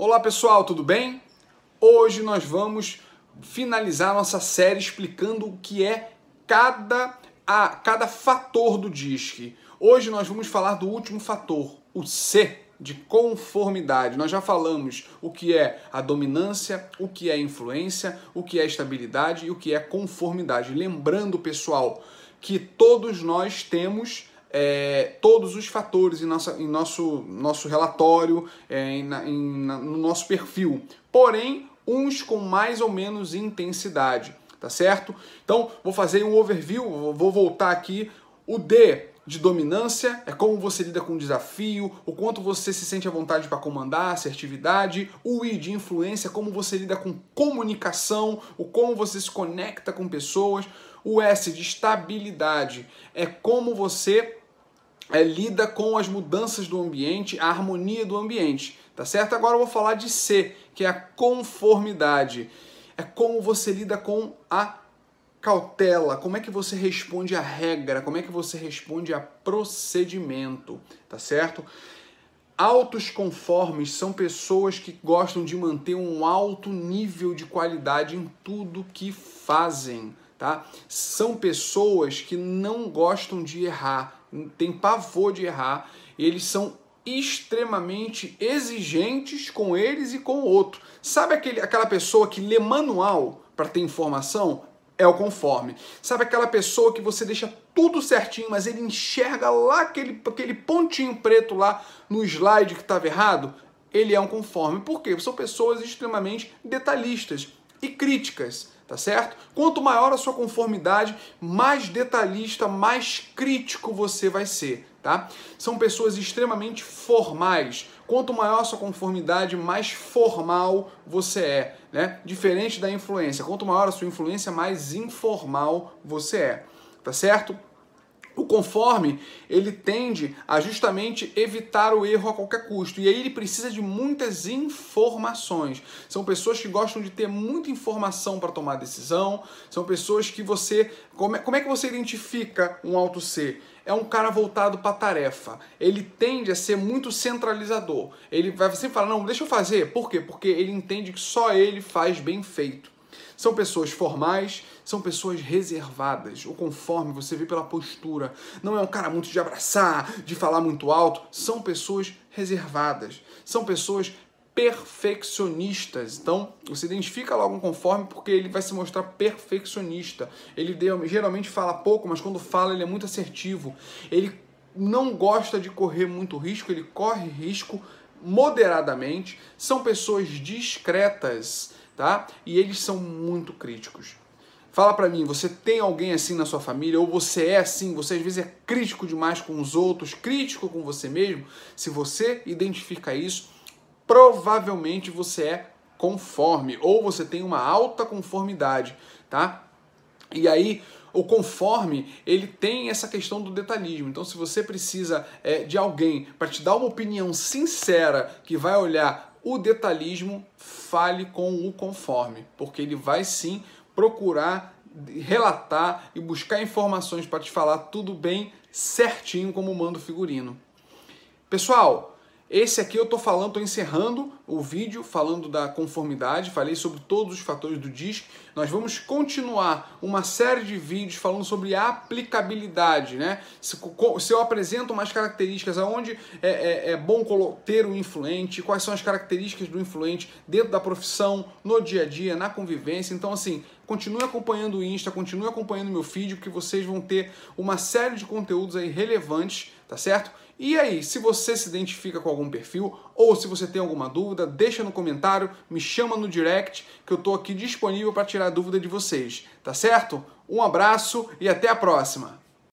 Olá pessoal, tudo bem? Hoje nós vamos finalizar nossa série explicando o que é cada, a, cada fator do DISC. Hoje nós vamos falar do último fator, o C de conformidade. Nós já falamos o que é a dominância, o que é influência, o que é estabilidade e o que é conformidade. Lembrando, pessoal, que todos nós temos é, todos os fatores em, nossa, em nosso, nosso relatório, é, em, em, no nosso perfil. Porém, uns com mais ou menos intensidade, tá certo? Então, vou fazer um overview, vou voltar aqui. O D de dominância é como você lida com o desafio, o quanto você se sente à vontade para comandar, assertividade. O I de influência, como você lida com comunicação, o como você se conecta com pessoas. O S de estabilidade é como você é, lida com as mudanças do ambiente, a harmonia do ambiente, tá certo? Agora eu vou falar de C, que é a conformidade. É como você lida com a cautela, como é que você responde à regra, como é que você responde a procedimento, tá certo? Altos conformes são pessoas que gostam de manter um alto nível de qualidade em tudo que fazem, tá? São pessoas que não gostam de errar, têm pavor de errar, eles são extremamente exigentes com eles e com o outro. Sabe aquele, aquela pessoa que lê manual para ter informação? É o conforme. Sabe aquela pessoa que você deixa tudo certinho, mas ele enxerga lá aquele, aquele pontinho preto lá no slide que estava errado? Ele é um conforme. Por quê? São pessoas extremamente detalhistas e críticas tá certo? Quanto maior a sua conformidade, mais detalhista, mais crítico você vai ser, tá? São pessoas extremamente formais. Quanto maior a sua conformidade, mais formal você é, né? Diferente da influência. Quanto maior a sua influência, mais informal você é, tá certo? O conforme, ele tende a justamente evitar o erro a qualquer custo. E aí ele precisa de muitas informações. São pessoas que gostam de ter muita informação para tomar decisão. São pessoas que você. Como é, como é que você identifica um alto C? É um cara voltado para tarefa. Ele tende a ser muito centralizador. Ele vai sempre falar: não, deixa eu fazer. Por quê? Porque ele entende que só ele faz bem feito. São pessoas formais, são pessoas reservadas, ou conforme você vê pela postura. Não é um cara muito de abraçar, de falar muito alto. São pessoas reservadas. São pessoas perfeccionistas. Então, você identifica logo um conforme porque ele vai se mostrar perfeccionista. Ele geralmente fala pouco, mas quando fala ele é muito assertivo. Ele não gosta de correr muito risco, ele corre risco moderadamente. São pessoas discretas tá? E eles são muito críticos. Fala para mim, você tem alguém assim na sua família ou você é assim, você às vezes é crítico demais com os outros, crítico com você mesmo? Se você identifica isso, provavelmente você é conforme ou você tem uma alta conformidade, tá? E aí, o conforme, ele tem essa questão do detalhismo. Então, se você precisa é, de alguém para te dar uma opinião sincera, que vai olhar o detalhismo fale com o conforme, porque ele vai sim procurar relatar e buscar informações para te falar tudo bem certinho como manda o figurino. Pessoal, esse aqui eu estou falando, estou encerrando o vídeo falando da conformidade, falei sobre todos os fatores do DISC. Nós vamos continuar uma série de vídeos falando sobre aplicabilidade, né? Se, se eu apresento umas características aonde é, é, é bom ter um influente, quais são as características do influente dentro da profissão, no dia a dia, na convivência. Então, assim, continue acompanhando o Insta, continue acompanhando meu feed, porque vocês vão ter uma série de conteúdos aí relevantes, tá certo? E aí, se você se identifica com algum perfil ou se você tem alguma dúvida, deixa no comentário, me chama no direct que eu estou aqui disponível para tirar a dúvida de vocês, tá certo? Um abraço e até a próxima!